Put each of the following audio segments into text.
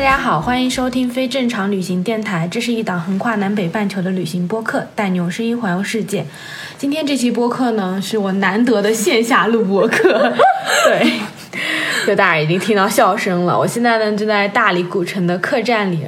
家好，欢迎收听非正常旅行电台。这是一档横跨南北半球的旅行播客，带你用声音环游世界。今天这期播客呢，是我难得的线下录播客。对，就大家已经听到笑声了。我现在呢，就在大理古城的客栈里。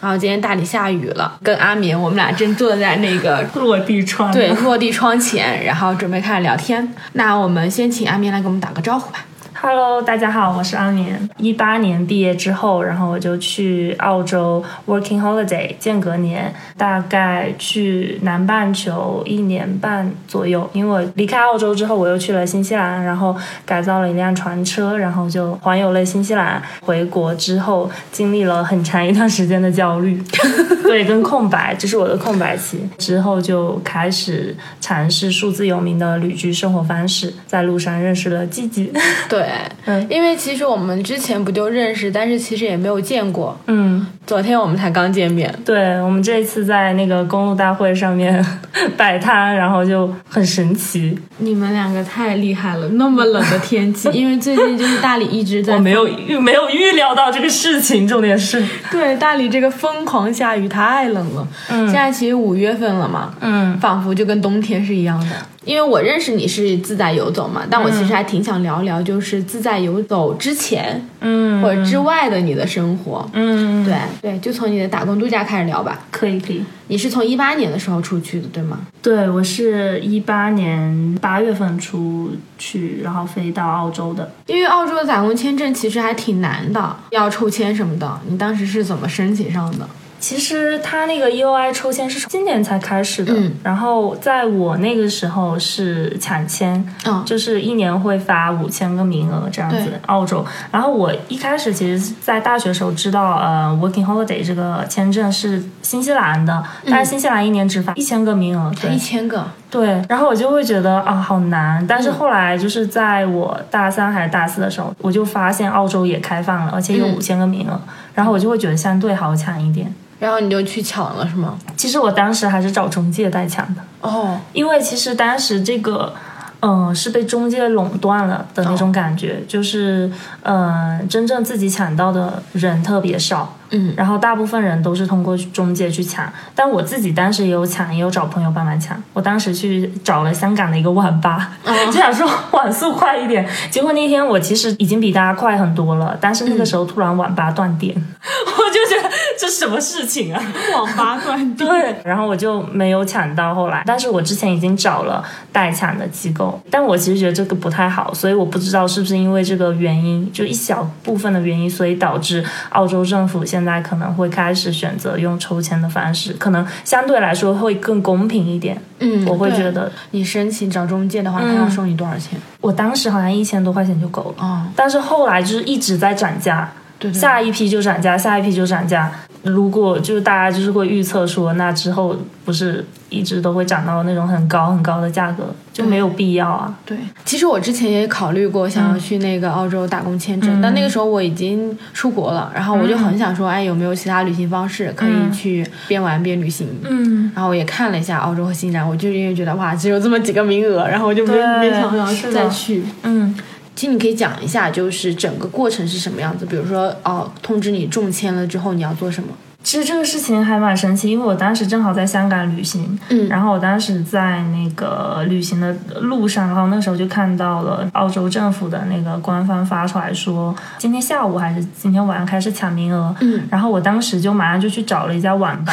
然后今天大理下雨了，跟阿棉我们俩正坐在那个落地窗。对落地窗前，然后准备开始聊天。那我们先请阿棉来给我们打个招呼吧。Hello，大家好，我是阿年。一八年毕业之后，然后我就去澳洲 working holiday 间隔年，大概去南半球一年半左右。因为我离开澳洲之后，我又去了新西兰，然后改造了一辆船车，然后就环游了新西兰。回国之后，经历了很长一段时间的焦虑，对，跟空白，这是我的空白期。之后就开始尝试数字游民的旅居生活方式，在路上认识了季季。对，嗯。因为其实我们之前不就认识，但是其实也没有见过。嗯，昨天我们才刚见面。对，我们这一次在那个公路大会上面 摆摊，然后就很神奇。你们两个太厉害了，那么冷的天气，因为最近就是大理一直在我没有没有预料到这个事情，重点是，对大理这个疯狂下雨，太冷了。嗯现在其实五月份了嘛，嗯仿佛就跟冬天是一样的。因为我认识你是自在游走嘛，但我其实还挺想聊聊，就是自在游走之前嗯或者之外的你的生活。嗯，对对，就从你的打工度假开始聊吧。可以可以。你是从一八年的时候出去的，对吗？对，我是一八年八月份出去，然后飞到澳洲的。因为澳洲的打工签证其实还挺难的，要抽签什么的。你当时是怎么申请上的？其实它那个 EOI 抽签是今年才开始的，嗯然后在我那个时候是抢签，嗯就是一年会发五千个名额这样子，澳洲。然后我一开始其实，在大学时候知道，呃，Working Holiday 这个签证是新西兰的，但是新西兰一年只发一千个名额，对一千个。对。然后我就会觉得啊，好难。但是后来就是在我大三还是大四的时候，我就发现澳洲也开放了，而且有嗯五千个名额，然后我就会觉得相对好抢一点。然后你就去抢了，是吗？其实我当时还是找中介代抢的，哦，因为其实当时这个，嗯、是被中介垄断了的那种感觉，就是，嗯、真正自己抢到的人特别少，嗯，然后大部分人都是通过中介去抢，但我自己当时也有抢，也有找朋友帮忙抢。我当时去找了香港的一个网吧，就想说网速快一点，结果那天我其实已经比大家快很多了，但是那个时候突然网吧断电，我就觉得这什么事情啊？网吧断电。对，然后我就没有抢到后来，但是我之前已经找了代抢的机构，但我其实觉得这个不太好，所以我不知道是不是因为这个原因，就一小部分的原因，所以导致澳洲政府现在可能会开始选择用抽签的方式，可能相对来说会更公平一点。嗯，我会觉得，你申请找中介的话，他要收你多少钱？我当时好像一千多块钱就够了，哦，但是后来就是一直在涨价，对对。下一批就涨价，下一批就涨价。如果就是大家就是会预测说，那之后不是一直都会涨到那种很高很高的价格，就没有必要啊。对，其实我之前也考虑过想要去那个澳洲打工签证，但那个时候我已经出国了，然后我就很想说，哎，有没有其他旅行方式可以去边玩边旅行？嗯，然后我也看了一下澳洲和新西兰，我就因为觉得哇，只有这么几个名额，然后我就没没想要再去。嗯，其实你可以讲一下，就是整个过程是什么样子，比如说哦，通知你中签了之后你要做什么？其实这个事情还蛮神奇，因为我当时正好在香港旅行，嗯然后我当时在那个旅行的路上，然后那时候就看到了澳洲政府的那个官方发出来说，今天下午还是今天晚上开始抢名额，嗯，然后我当时就马上就去找了一家网吧，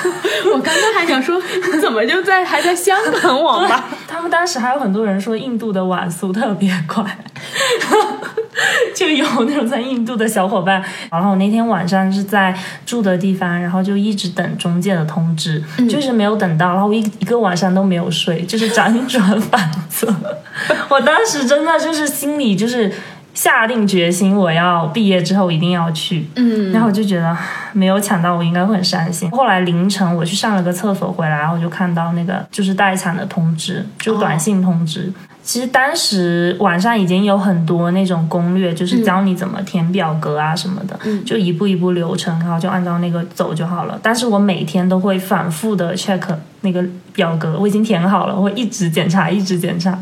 我刚刚还想说，怎么就在还在香港网吧？他们当时还有很多人说印度的网速特别快，就有那种在印度的小伙伴。然后我那天晚上是在住的地方，然后就一直等中介的通知，就是没有等到，然后我一一个晚上都没有睡，就是辗转反侧。我当时真的就是心里就是。下定决心我要毕业之后一定要去。嗯，然后我就觉得没有抢到，我应该会很伤心。后来凌晨我去上了个厕所回来，然后我就看到那个就是待产的通知，就短信通知。其实当时网上已经有很多那种攻略，就是教你怎么填表格啊什么的，就一步一步流程，然后就按照那个走就好了。但是我每天都会反复的 check 那个表格，我已经填好了，我会一直检查，一直检查。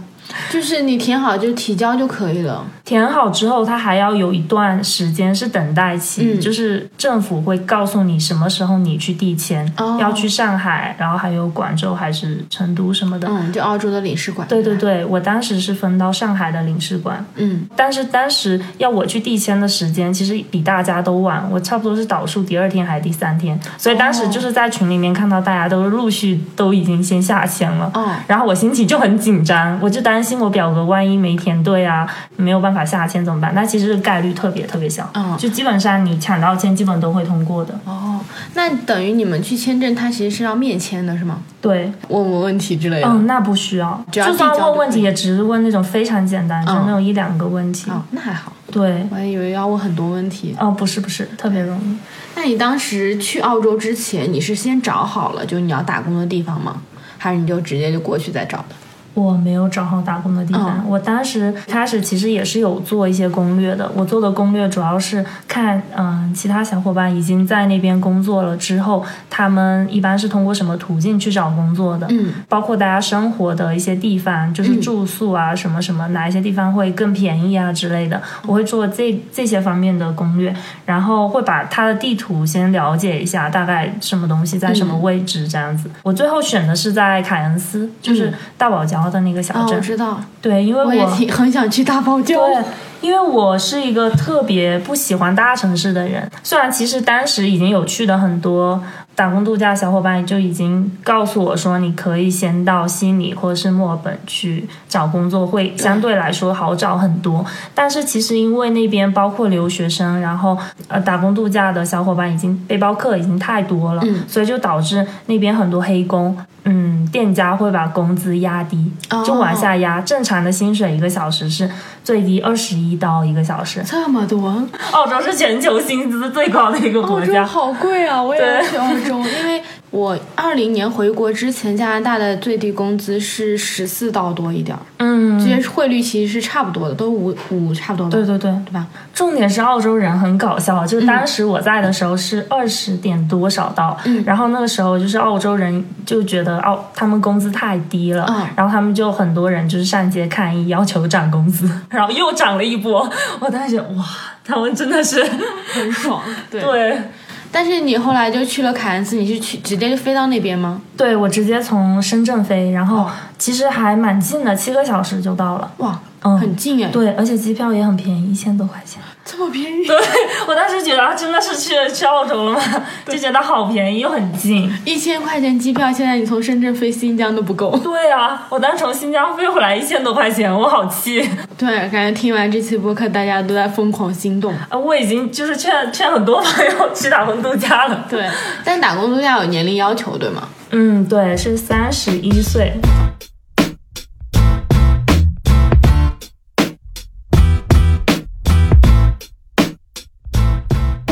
就是你填好就提交就可以了。填好之后，它还要有一段时间是等待期，就是政府会告诉你什么时候你去递签，要去上海，然后还有广州还是成都什么的。嗯，就澳洲的领事馆。对对对，我当时是分到上海的领事馆。嗯，但是当时要我去递签的时间其实比大家都晚，我差不多是倒数第二天还是第三天，所以当时就是在群里面看到大家都陆续都已经先下签了。哦，然后我心情就很紧张，我就担心我表格万一没填对啊，没有办法下签怎么办？那其实概率特别特别小，嗯，就基本上你抢到签，基本都会通过的。哦，那等于你们去签证，它其实是要面签的，是吗？对，问问问题之类的。嗯，那不需要，只要就算问问题，也只是问那种非常简单，就那种一两个问题。哦，那还好，对，我还以为要问很多问题。哦，不是不是，特别容易。那你当时去澳洲之前，你是先找好了就你要打工的地方吗？还是你就直接就过去再找的？我没有找好打工的地方。嗯我当时开始其实也是有做一些攻略的。我做的攻略主要是看，嗯、其他小伙伴已经在那边工作了之后，他们一般是通过什么途径去找工作的。嗯，包括大家生活的一些地方，就是住宿啊，什么什么，哪一些地方会更便宜啊之类的，我会做这这些方面的攻略，然后会把它的地图先了解一下，大概什么东西在什么位置这样子。我最后选的是在凯恩斯，就是大堡礁的那个小哦，镇。我知道，对，因为我也挺很想去大堡礁。对，因为我是一个特别不喜欢大城市的人。虽然其实当时已经有去的很多打工度假小伙伴就已经告诉我说，你可以先到悉尼或者是墨尔本去找工作，会相对来说好找很多。但是其实因为那边包括留学生，然后呃打工度假的小伙伴已经背包客已经太多了，嗯所以就导致那边很多黑工。嗯，店家会把工资压低，就往下压。正常的薪水一个小时是最低二十一刀一个小时。这么多，澳洲是全球薪资最高的一个澳洲国家。好贵啊！我也要对去澳洲，因为我二零年回国之前，加拿大的最低工资是十四刀多一点儿，嗯，这些汇率其实是差不多的，都五五差不多吧，对对对，对吧？重点是澳洲人很搞笑，就是当时我在的时候是二十点多少刀，嗯然后那个时候就是澳洲人就觉得澳他们工资太低了，嗯然后他们就很多人就是上街抗议，要求涨工资，然后又涨了一波。我当时觉得哇，他们真的是很爽，对。对。但是你后来就去了凯恩斯，你是去直接就飞到那边吗？对我直接从深圳飞，然后哦其实还蛮近的，七个小时就到了。哇，嗯，很近哎，对，而且机票也很便宜，一千多块钱。这么便宜，对我当时觉得啊真的是去去澳洲了吗？就觉得好便宜又很近。一千块钱机票，现在你从深圳飞新疆都不够。对啊，我当时从新疆飞回来一千多块钱，我好气。对，感觉听完这期播客，大家都在疯狂心动。啊，我已经就是劝劝很多朋友去打工度假了。对，但打工度假有年龄要求，对吗？嗯，对，是三十一岁。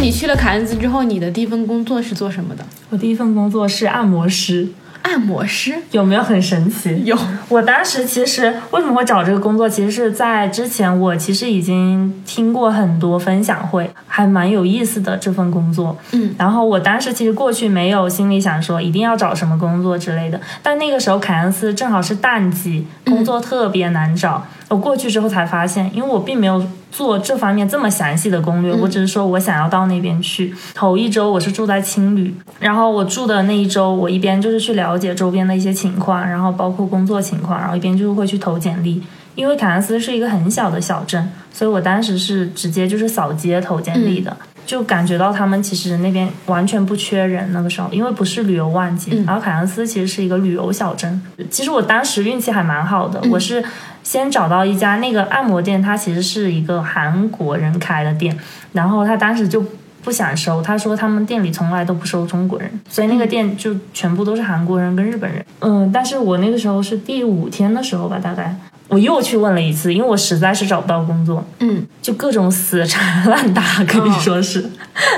你去了凯恩斯之后，你的第一份工作是做什么的？我第一份工作是按摩师，按摩师。有没有很神奇？有，我当时其实为什么会找这个工作，其实是在之前我其实已经听过很多分享会，还蛮有意思的这份工作。嗯，然后我当时其实过去没有心里想说一定要找什么工作之类的，但那个时候凯恩斯正好是淡季，工作特别难找。我过去之后才发现，因为我并没有做这方面这么详细的攻略，我只是说我想要到那边去。头一周我是住在青旅，然后我住的那一周，我一边就是去了解周边的一些情况，然后包括工作情况，然后一边就是会去投简历。因为凯恩斯是一个很小的小镇，所以我当时是直接就是扫街投简历的。就感觉到他们其实那边完全不缺人，那个时候因为不是旅游旺季，然后凯恩斯其实是一个旅游小镇。其实我当时运气还蛮好的，我是先找到一家那个按摩店，它其实是一个韩国人开的店，然后他当时就不想收，他说他们店里从来都不收中国人，所以那个店就全部都是韩国人跟日本人。嗯，但是我那个时候是第五天的时候吧，大概。我又去问了一次，因为我实在是找不到工作，嗯，就各种死缠烂打，可以说是。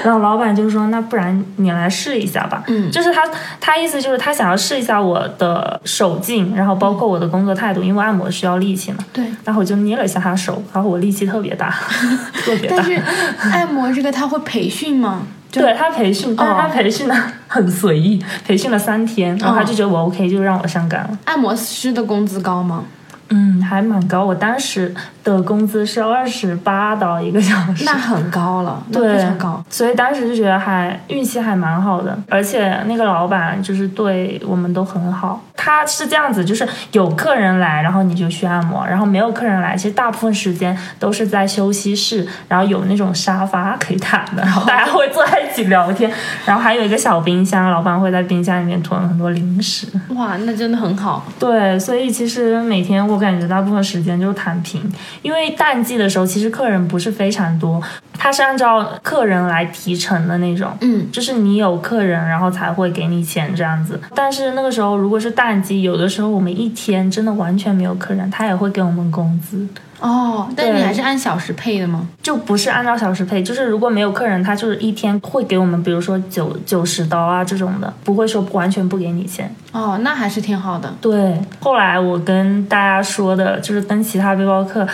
然后老板就说：“那不然你来试一下吧。”嗯就是他他意思就是他想要试一下我的手劲，然后包括我的工作态度，因为按摩需要力气嘛。对。然后我就捏了一下他手，然后我力气特别大，特别大但。是按摩这个他会培训吗？对他培训，但是他培训的很随意，培训了三天，然后他就觉得我 OK，就让我上岗了。按摩师的工资高吗？嗯，还蛮高。我当时的工资是二十八刀一个小时，那很高了，对非常高。所以当时就觉得还运气还蛮好的，而且那个老板就是对我们都很好。他是这样子，就是有客人来，然后你就去按摩，然后没有客人来，其实大部分时间都是在休息室，然后有那种沙发可以躺的，然 后大家会坐在一起聊天，然后还有一个小冰箱，老板会在冰箱里面囤很多零食。哇，那真的很好。对，所以其实每天我感觉大部分时间就是躺平，因为淡季的时候其实客人不是非常多，他是按照客人来提成的那种，嗯，就是你有客人，然后才会给你钱这样子。但是那个时候如果是淡季，有的时候我们一天真的完全没有客人，他也会给我们工资，哦，但你还是按小时配的吗？就不是按照小时配，就是如果没有客人，他就是一天会给我们，比如说九九十刀啊这种的，不会说完全不给你钱。哦，那还是挺好的。对，后来我跟大家说的，就是跟其他背包客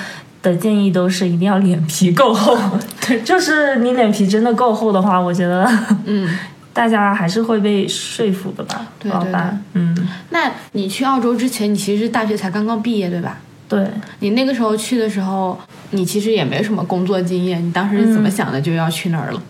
的建议都是一定要脸皮够厚。对，就是你脸皮真的够厚的话，我觉得，嗯，大家还是会被说服的吧。对对老板，嗯，那你去澳洲之前，你其实大学才刚刚毕业，对吧？对。你那个时候去的时候，你其实也没什么工作经验，你当时是怎么想的就要去那儿了？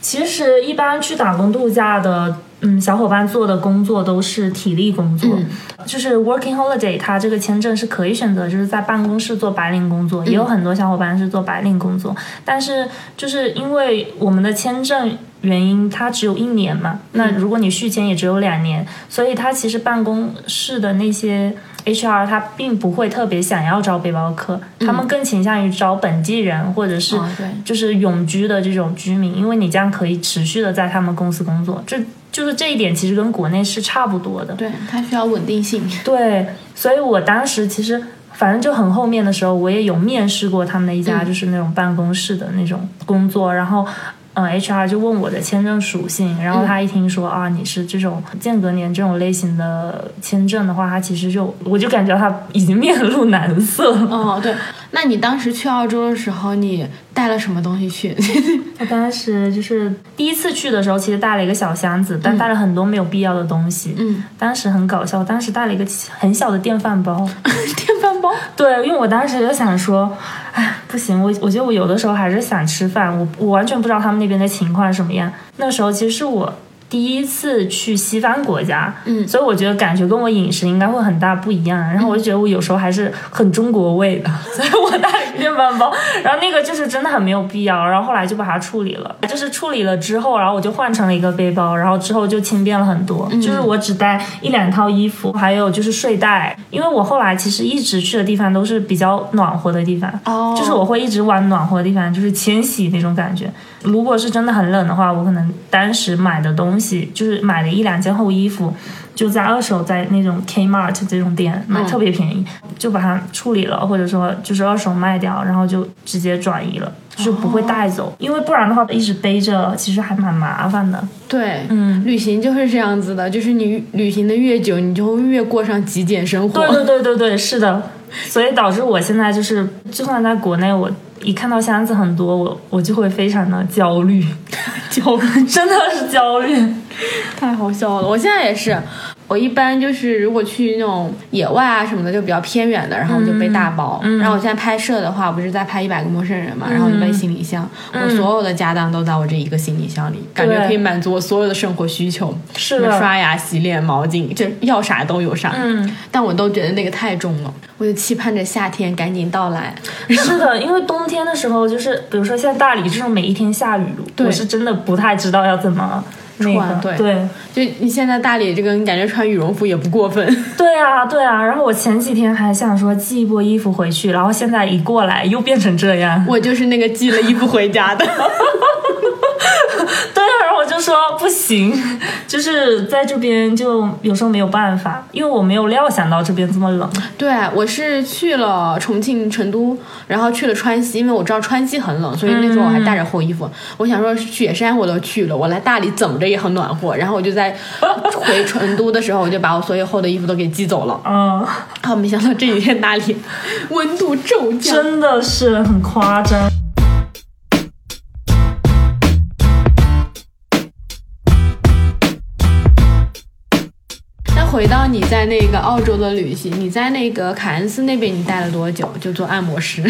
其实一般去打工度假的，嗯，小伙伴做的工作都是体力工作，嗯就是 working holiday，它这个签证是可以选择，就是在办公室做白领工作，也有很多小伙伴是做白领工作，但是就是因为我们的签证原因，它只有一年嘛，那如果你续签也只有两年，所以它其实办公室的那些。HR 他并不会特别想要招背包客，他们更倾向于招本地人或者是就是永居的这种居民，因为你这样可以持续的在他们公司工作，这就是这一点其实跟国内是差不多的。对，它需要稳定性。对，所以我当时其实反正就很后面的时候，我也有面试过他们的一家嗯就是那种办公室的那种工作，然后。嗯，HR 就问我的签证属性，然后他一听说、啊你是这种间隔年这种类型的签证的话，他其实就我就感觉他已经面露难色了。哦，对，那你当时去澳洲的时候，你带了什么东西去？我当时就是第一次去的时候，其实带了一个小箱子，但带了很多没有必要的东西。嗯，当时很搞笑，我当时带了一个很小的电饭煲。电饭煲。对，因为我当时就想说，哎，不行，我我觉得我有的时候还是想吃饭，我我完全不知道他们那边的情况什么样。那时候其实是我第一次去西方国家，嗯所以我觉得感觉跟我饮食应该会很大不一样。然后我就觉得我有时候还是很中国味的，所以我带了电饭煲。然后那个就是真的很没有必要，然后后来就把它处理了。就是处理了之后，然后我就换成了一个背包，然后之后就轻便了很多。就是我只带一两套衣服，还有就是睡袋，因为我后来其实一直去的地方都是比较暖和的地方。哦，就是我会一直往暖和的地方，就是迁徙那种感觉。如果是真的很冷的话，我可能当时买的东西就是买了一两件厚衣服，就在二手在那种 Kmart 这种店买，嗯。特别便宜，就把它处理了，或者说就是二手卖掉，然后就直接转移了，就是不会带走，因为不然的话一直背着其实还蛮麻烦的。对，嗯，旅行就是这样子的，就是你旅行的越久，你就会越过上极简生活。对对对对对，是的，所以导致我现在就是，就算在国内，我一看到箱子很多，我我就会非常的焦虑，焦虑，真的是焦虑。太好笑了！我现在也是，我一般就是如果去那种野外啊什么的，就比较偏远的，然后我就背大包。嗯然后我现在拍摄的话，我不是在拍一百个陌生人嘛，然后我就背行李箱，我所有的家当都在我这一个行李箱里，感觉可以满足我所有的生活需求，是的，刷牙、洗脸、毛巾，就要啥都有啥。嗯，但我都觉得那个太重了，我就期盼着夏天赶紧到来。是的，因为冬天的时候，就是比如说像大理这种每一天下雨，我是真的不太知道要怎么那穿个，对对就你现在大理这个，你感觉穿羽绒服也不过分。对啊，对啊。然后我前几天还想说寄一波衣服回去，然后现在一过来又变成这样。我就是那个寄了衣服回家的。就就说不行，就是在这边就有时候没有办法，因为我没有料想到这边这么冷。对，我是去了重庆、成都，然后去了川西，因为我知道川西很冷，所以那时候我还带着厚衣服。我想说雪山我都去了，我来大理怎么着也很暖和。然后我就在回成都的时候，我就把我所有厚的衣服都给寄走了。嗯，好，没想到这几天大理温度骤降，真的是很夸张。回到你在那个澳洲的旅行，你在那个凯恩斯那边你待了多久？就做按摩师？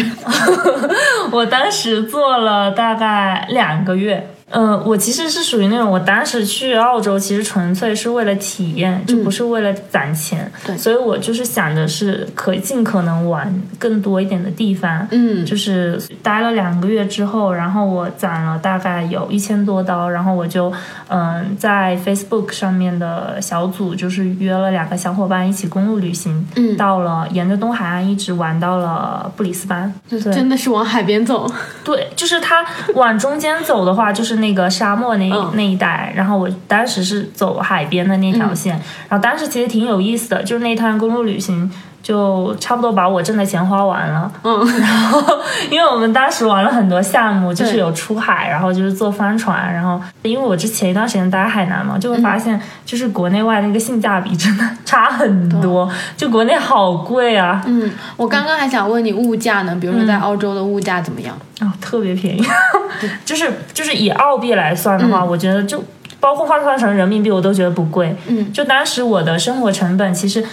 我当时做了大概两个月。嗯，我其实是属于那种，我当时去澳洲其实纯粹是为了体验，就不是为了攒钱。对，所以我就是想着是可尽可能玩更多一点的地方。嗯，就是待了两个月之后，然后我攒了大概有一千多刀，然后我就嗯在 Facebook 上面的小组就是约了两个小伙伴一起公路旅行，嗯，到了沿着东海岸一直玩到了布里斯班，对，真的是往海边走。对，就是它往中间走的话，就是那个沙漠那那一带，然后我当时是走海边的那条线，然后当时其实挺有意思的，就是那趟公路旅行就差不多把我挣的钱花完了。嗯，然后因为我们当时玩了很多项目，就是有出海，然后就是坐帆船，然后因为我之前一段时间待海南嘛，就会发现就是国内外那个性价比真的差很多，就国内好贵啊。嗯，我刚刚还想问你物价呢，比如说在澳洲的物价怎么样？啊，特别便宜，就是就是以澳币来算的话，我觉得就包括换算成人民币，我都觉得不贵。嗯，就当时我的生活成本，其实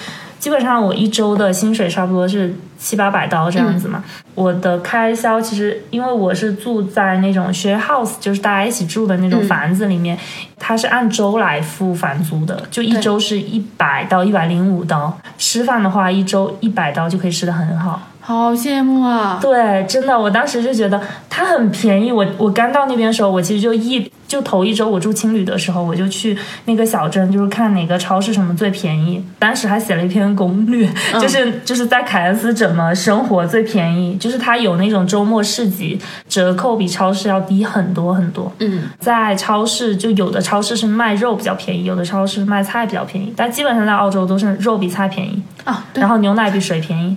基本上我一周的薪水差不多是七八百刀这样子嘛。我的开销其实因为我是住在那种 share house，就是大家一起住的那种房子里面，它是按周来付房租的，就一周是一百到一百零五刀。吃饭的话，一周一百刀就可以吃的很好。好羡慕啊！对，真的，我当时就觉得它很便宜。我我刚到那边的时候，我其实就一就头一周我住青旅的时候，我就去那个小镇，就是看哪个超市什么最便宜。当时还写了一篇攻略，就是就是在凯恩斯怎么生活最便宜，就是它有那种周末市集，折扣比超市要低很多很多。嗯，在超市就有的超市是卖肉比较便宜，有的超市卖菜比较便宜，但基本上在澳洲都是肉比菜便宜啊，然后牛奶比水便宜。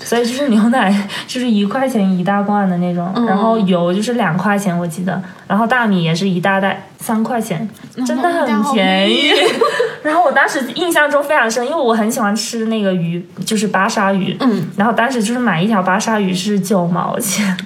所以就是牛奶就是一块钱一大罐的那种，然后油就是两块钱我记得，然后大米也是一大袋三块钱，真的很便宜。然后我当时印象中非常深，因为我很喜欢吃那个鱼，就是巴沙鱼，嗯，然后当时就是买一条巴沙鱼是九毛钱。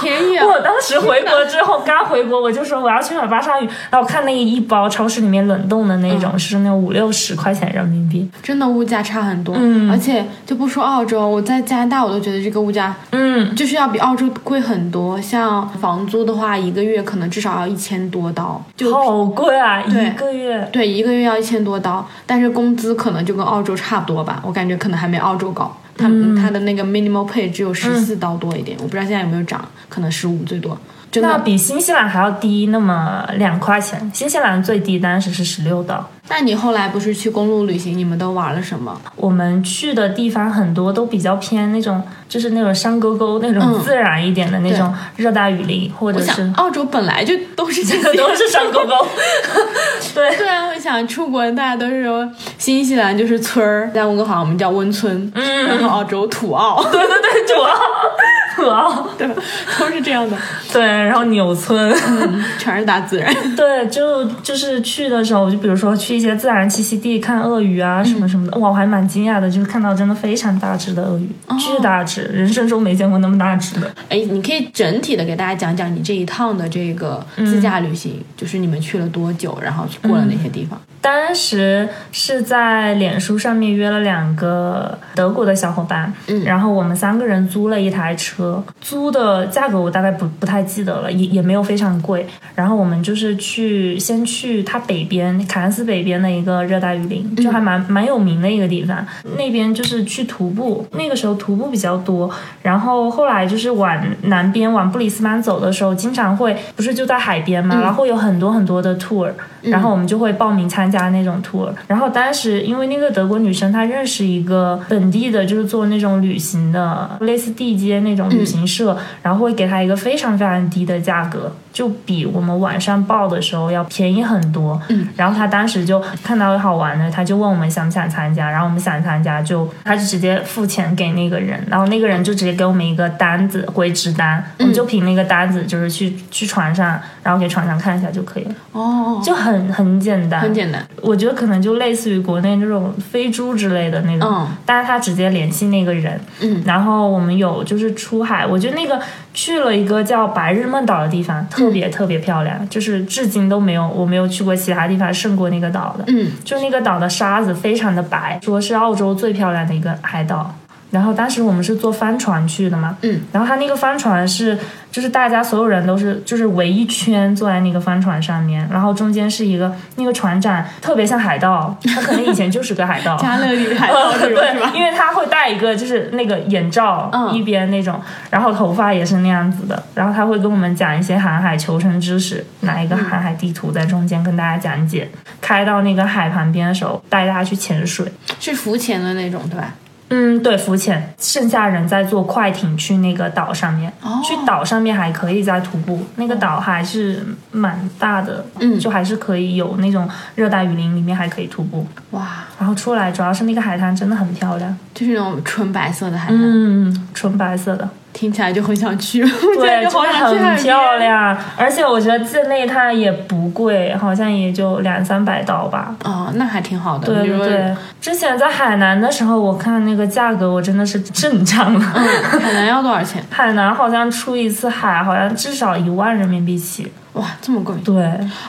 便宜啊！我当时回国之后，刚回国我就说我要去买巴沙鱼，然后我看那一包超市里面冷冻的那种是那五六十块钱人民币，真的物价差很多。嗯，而且就不说澳洲，我在加拿大我都觉得这个物价，嗯，就是要比澳洲贵很多。像房租的话，一个月可能至少要一千多刀，就好贵啊！对一个月，对，一个月要一千多刀，但是工资可能就跟澳洲差不多吧，我感觉可能还没澳洲高。他嗯他的那个 minimal pay 只有十四刀多一点，我不知道现在有没有涨，可能十五最多。真的，那比新西兰还要低那么两块钱。新西兰最低当时是十六刀。那你后来不是去公路旅行，你们都玩了什么？我们去的地方很多都比较偏那种，就是那种山沟沟那种嗯。自然一点的那种热带雨林，或者我是想澳洲本来就都是这个 都是山沟沟。对，对啊，我想出国，大家都是说新西兰就是村儿，在温哥华我们叫温村，嗯。然后澳洲土澳，对对对，土澳，土澳，对吧？都是这样的，对，然后纽村，嗯，全是大自然。对，就就是去的时候，就比如说去一些自然栖息地看鳄鱼啊什么什么的，哇，我还蛮惊讶的，就是看到真的非常大只的鳄鱼，巨大只，人生中没见过那么大只的。哎，你可以整体的给大家讲讲你这一趟的这个自驾旅行，就是你们去了多久，然后去过了哪些地方？当时是在脸书上面约了两个德国的小伙伴，嗯然后我们三个人租了一台车，租的价格我大概不不太记得了，也也没有非常贵。然后我们就是去先去它北边凯恩斯北边的一个热带雨林，就还蛮蛮有名的一个地方。那边就是去徒步，那个时候徒步比较多。然后后来就是往南边往布里斯班走的时候，经常会不是就在海边嘛，然后会有很多很多的 tour，然后我们就会报名参加那种 tour。然后当时因为那个德国女生她认识一个本地的，就是做那种旅行的，类似地接那种旅行社，然后会给她一个非常非常低的价格。就比我们晚上报的时候要便宜很多。嗯，然后他当时就看到有好玩的，他就问我们想不想参加，然后我们想参加就他就直接付钱给那个人，然后那个人就直接给我们一个单子回执单，我们就凭那个单子就是去去船上，然后给船上看一下就可以了，哦，就很很简单，很简单。我觉得可能就类似于国内那种飞猪之类的那种，嗯。但是他直接联系那个人，嗯，然后我们有就是出海，我觉得那个去了一个叫白日梦岛的地方，特别特别漂亮，就是至今都没有我没有去过其他地方胜过那个岛的，嗯，就那个岛的沙子非常的白，说是澳洲最漂亮的一个海岛。然后当时我们是坐帆船去的嘛，嗯，然后他那个帆船是，就是大家所有人都是就是围一圈坐在那个帆船上面，然后中间是一个那个船长特别像海盗，他可能以前就是个海盗，加勒比海盗这种是吧？因为他会戴一个就是那个眼罩，嗯一边那种，然后头发也是那样子的，然后他会跟我们讲一些航海求生知识，拿一个航海地图在中间跟大家讲解。开到那个海旁边的时候，带大家去潜水。是浮潜的那种，对吧？嗯，对，浮潜，剩下人在坐快艇去那个岛上面。哦去岛上面还可以再徒步，那个岛还是蛮大的，嗯就还是可以有那种热带雨林里面还可以徒步。哇，然后出来，主要是那个海滩真的很漂亮，就是那种纯白色的海滩，嗯，纯白色的。听起来就很想去。对，就很漂。亮，而且我觉得境内它也不贵，好像也就两三百刀吧。哦，那还挺好的。对对，之前在海南的时候，我看那个价格，我真的是震惊了。海南要多少钱？海南好像出一次海，好像至少一万人民币起。哇，这么贵！对，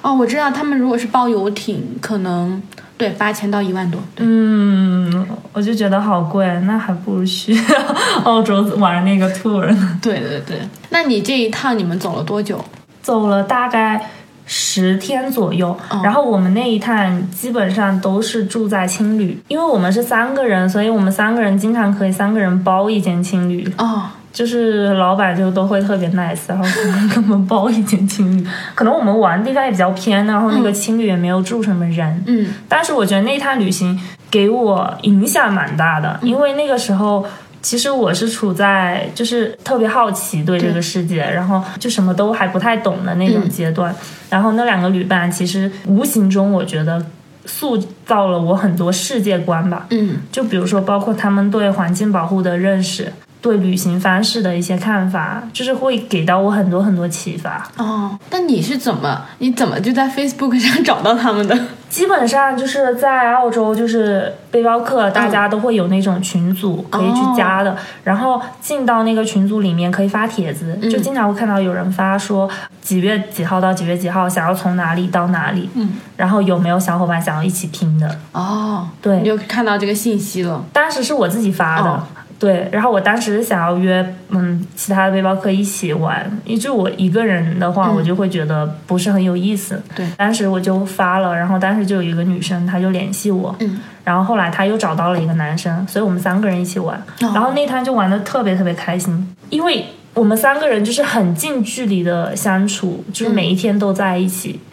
哦，我知道他们如果是包游艇，可能对八千到一万多。嗯，我就觉得好贵，那还不如去 澳洲玩那个 tour 呢。对对对。那你这一趟你们走了多久？走了大概十天左右，哦然后我们那一趟基本上都是住在青旅，因为我们是三个人，所以我们三个人经常可以三个人包一间青旅，哦，就是老板就都会特别 nice，然后可能给我们包一间青旅。可能我们玩的地方也比较偏，然后那个青旅也没有住什么人，嗯但是我觉得那趟旅行给我影响蛮大的，因为那个时候。其实我是处在就是特别好奇对这个世界，然后就什么都还不太懂的那种阶段。然后那两个旅伴其实无形中我觉得塑造了我很多世界观吧。嗯就比如说，包括他们对环境保护的认识，对旅行方式的一些看法，就是会给到我很多很多启发。哦，那你是怎么你怎么就在 Facebook 上找到他们的？基本上就是在澳洲，就是背包客，大家都会有那种群组可以去加的。然后进到那个群组里面可以发帖子，就经常会看到有人发说几月几号到几月几号想要从哪里到哪里，嗯，然后有没有小伙伴想要一起拼的？哦，对你就看到这个信息了。当时是我自己发的。哦对，然后我当时想要约嗯其他的背包客一起玩，因为就我一个人的话，嗯我就会觉得不是很有意思。对当时我就发了，然后当时就有一个女生，她就联系我，嗯，然后后来她又找到了一个男生，所以我们三个人一起玩，哦然后那趟就玩的特别特别开心，因为我们三个人就是很近距离的相处，就是每一天都在一起。对。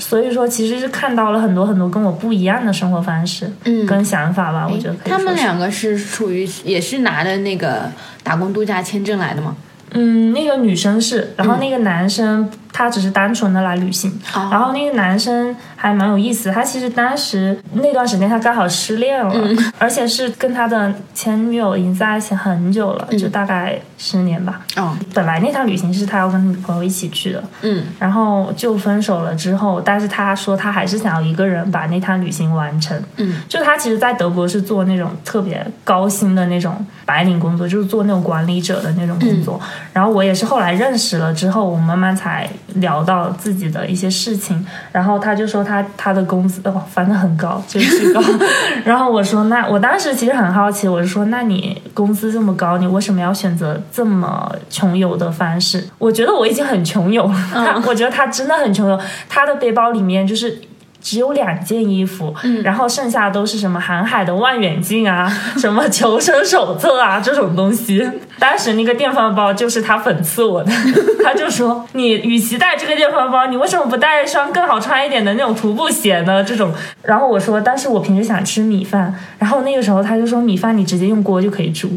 所以说，其实是看到了很多很多跟我不一样的生活方式，嗯。跟想法吧，我觉得他们两个是属于也是拿的那个打工度假签证来的吗？嗯，那个女生是，然后那个男生他只是单纯的来旅行，哦。然后那个男生还蛮有意思，他其实当时那段时间他刚好失恋了，而且是跟他的前女友已经在一起很久了，就大概十年吧。哦，本来那趟旅行是他要跟女朋友一起去的，嗯。然后就分手了之后，但是他说他还是想要一个人把那趟旅行完成。嗯，就他其实，在德国是做那种特别高薪的那种白领工作，就是做那种管理者的那种工作。然后我也是后来认识了之后，我慢慢才聊到自己的一些事情。然后他就说他他的工资哦，反正很高，就是巨高。然后我说那我当时其实很好奇，我就说那你工资这么高，你为什么要选择这么穷游的方式？我觉得我已经很穷游了，他 我觉得他真的很穷游，他的背包里面就是。只有两件衣服，然后剩下都是什么航海的望远镜啊，什么求生手册啊这种东西。当时那个电饭煲就是他讽刺我的，他就说你与其带这个电饭煲，你为什么不带一双更好穿一点的那种徒步鞋呢？这种，然后我说，但是我平时想吃米饭，然后那个时候他就说米饭你直接用锅就可以煮，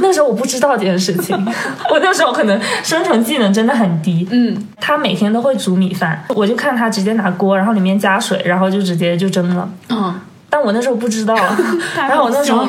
那时候我不知道这件事情，我那时候可能生存技能真的很低，嗯，他每天都会煮米饭，我就看他直接拿锅，然后里面加水，然后就直接就蒸了。嗯，但我那时候不知道，然后我那时候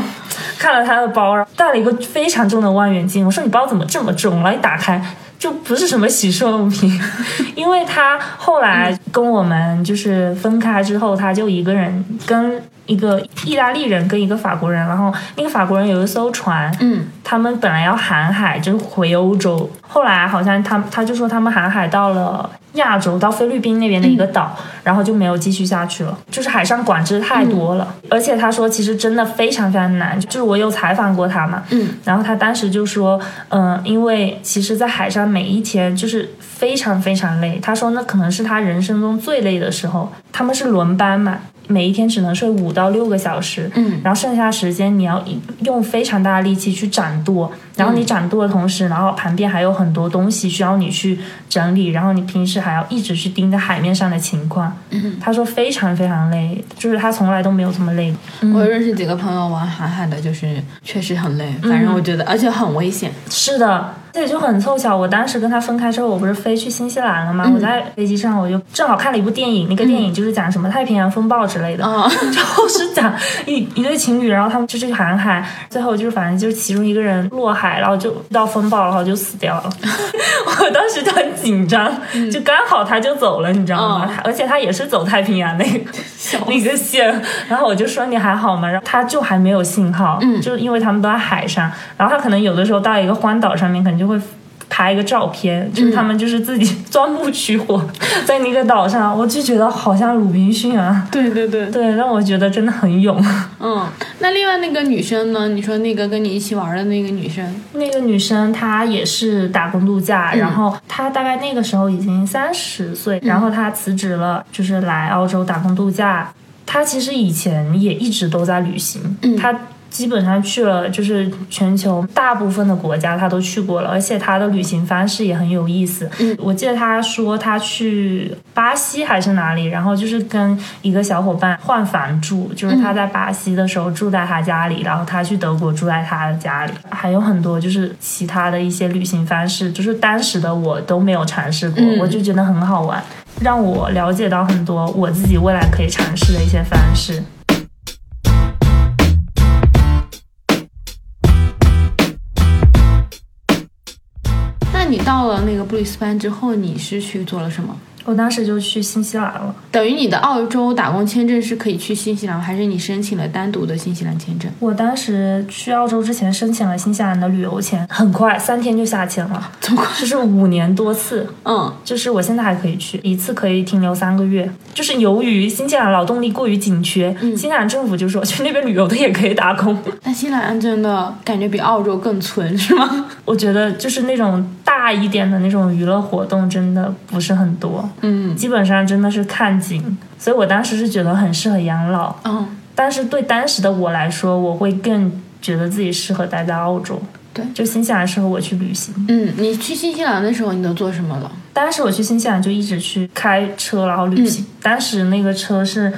看了他的包，带了一个非常重的望远镜，我说你包怎么这么重？然后一打开。就不是什么洗漱用品，因为他后来跟我们就是分开之后，他就一个人跟一个意大利人跟一个法国人，然后那个法国人有一艘船，嗯，他们本来要航海，就是回欧洲，后来好像他他就说他们航海到了亚洲，到菲律宾那边的一个岛，然后就没有继续下去了，就是海上管制太多了，而且他说其实真的非常非常难，就是我有采访过他嘛，嗯，然后他当时就说，嗯、因为其实，在海上每一天就是非常非常累，他说那可能是他人生中最累的时候，他们是轮班嘛。每一天只能睡五到六个小时，嗯。然后剩下时间你要用非常大的力气去掌舵，然后你掌舵的同时，然后旁边还有很多东西需要你去整理，然后你平时还要一直去盯着海面上的情况。嗯，他说非常非常累，就是他从来都没有这么累过。我认识几个朋友玩航海的，就是确实很累，反正我觉得，而且很危险。是的，这也就很凑巧。我当时跟他分开之后，我不是飞去新西兰了吗？我在飞机上，我就正好看了一部电影，那个电影就是讲什么太平洋风暴之类的，啊、就是讲一一对情侣，然后他们就去航海，最后就是反正就是其中一个人落海，然后就遇到风暴，然后就死掉了。我当时就很紧张，就刚好他就走了，你知道吗？嗯而且他也是走太平洋那个 那个线，然后我就说你还好吗？然后他就还没有信号，嗯就因为他们都在海上，然后他可能有的时候到一个荒岛上面，可能就会。拍一个照片，就是他们就是自己钻木取火，在那个岛上，我就觉得好像鲁滨逊啊，对对对，对，让我觉得真的很勇。嗯，那另外那个女生呢？你说那个跟你一起玩的那个女生，那个女生她也是打工度假，然后她大概那个时候已经三十岁，然后她辞职了，就是来澳洲打工度假。她其实以前也一直都在旅行，嗯。她基本上去了就是全球大部分的国家，他都去过了，而且他的旅行方式也很有意思。嗯我记得他说他去巴西还是哪里，然后就是跟一个小伙伴换房住，就是他在巴西的时候住在他家里，然后他去德国住在他的家里，还有很多就是其他的一些旅行方式，就是当时的我都没有尝试过，嗯我就觉得很好玩，让我了解到很多我自己未来可以尝试的一些方式。你到了那个布里斯班之后，你是去做了什么？我当时就去新西兰了。等于你的澳洲打工签证是可以去新西兰，还是你申请了单独的新西兰签证？我当时去澳洲之前申请了新西兰的旅游签，很快三天就下签了，这么快？就是五年多次，嗯，就是我现在还可以去一次，可以停留三个月。就是由于新西兰劳动力过于紧缺，新西兰政府就说去那边旅游的也可以打工。那新西兰真的感觉比澳洲更村是吗？我觉得就是那种大一点的那种娱乐活动真的不是很多，嗯基本上真的是看景。所以我当时是觉得很适合养老，嗯，但是对当时的我来说，我会更觉得自己适合待在澳洲。对就新西兰适合我去旅行。嗯，你去新西兰的时候，你都做什么了？当时我去新西兰就一直去开车，然后旅行。当时那个车是，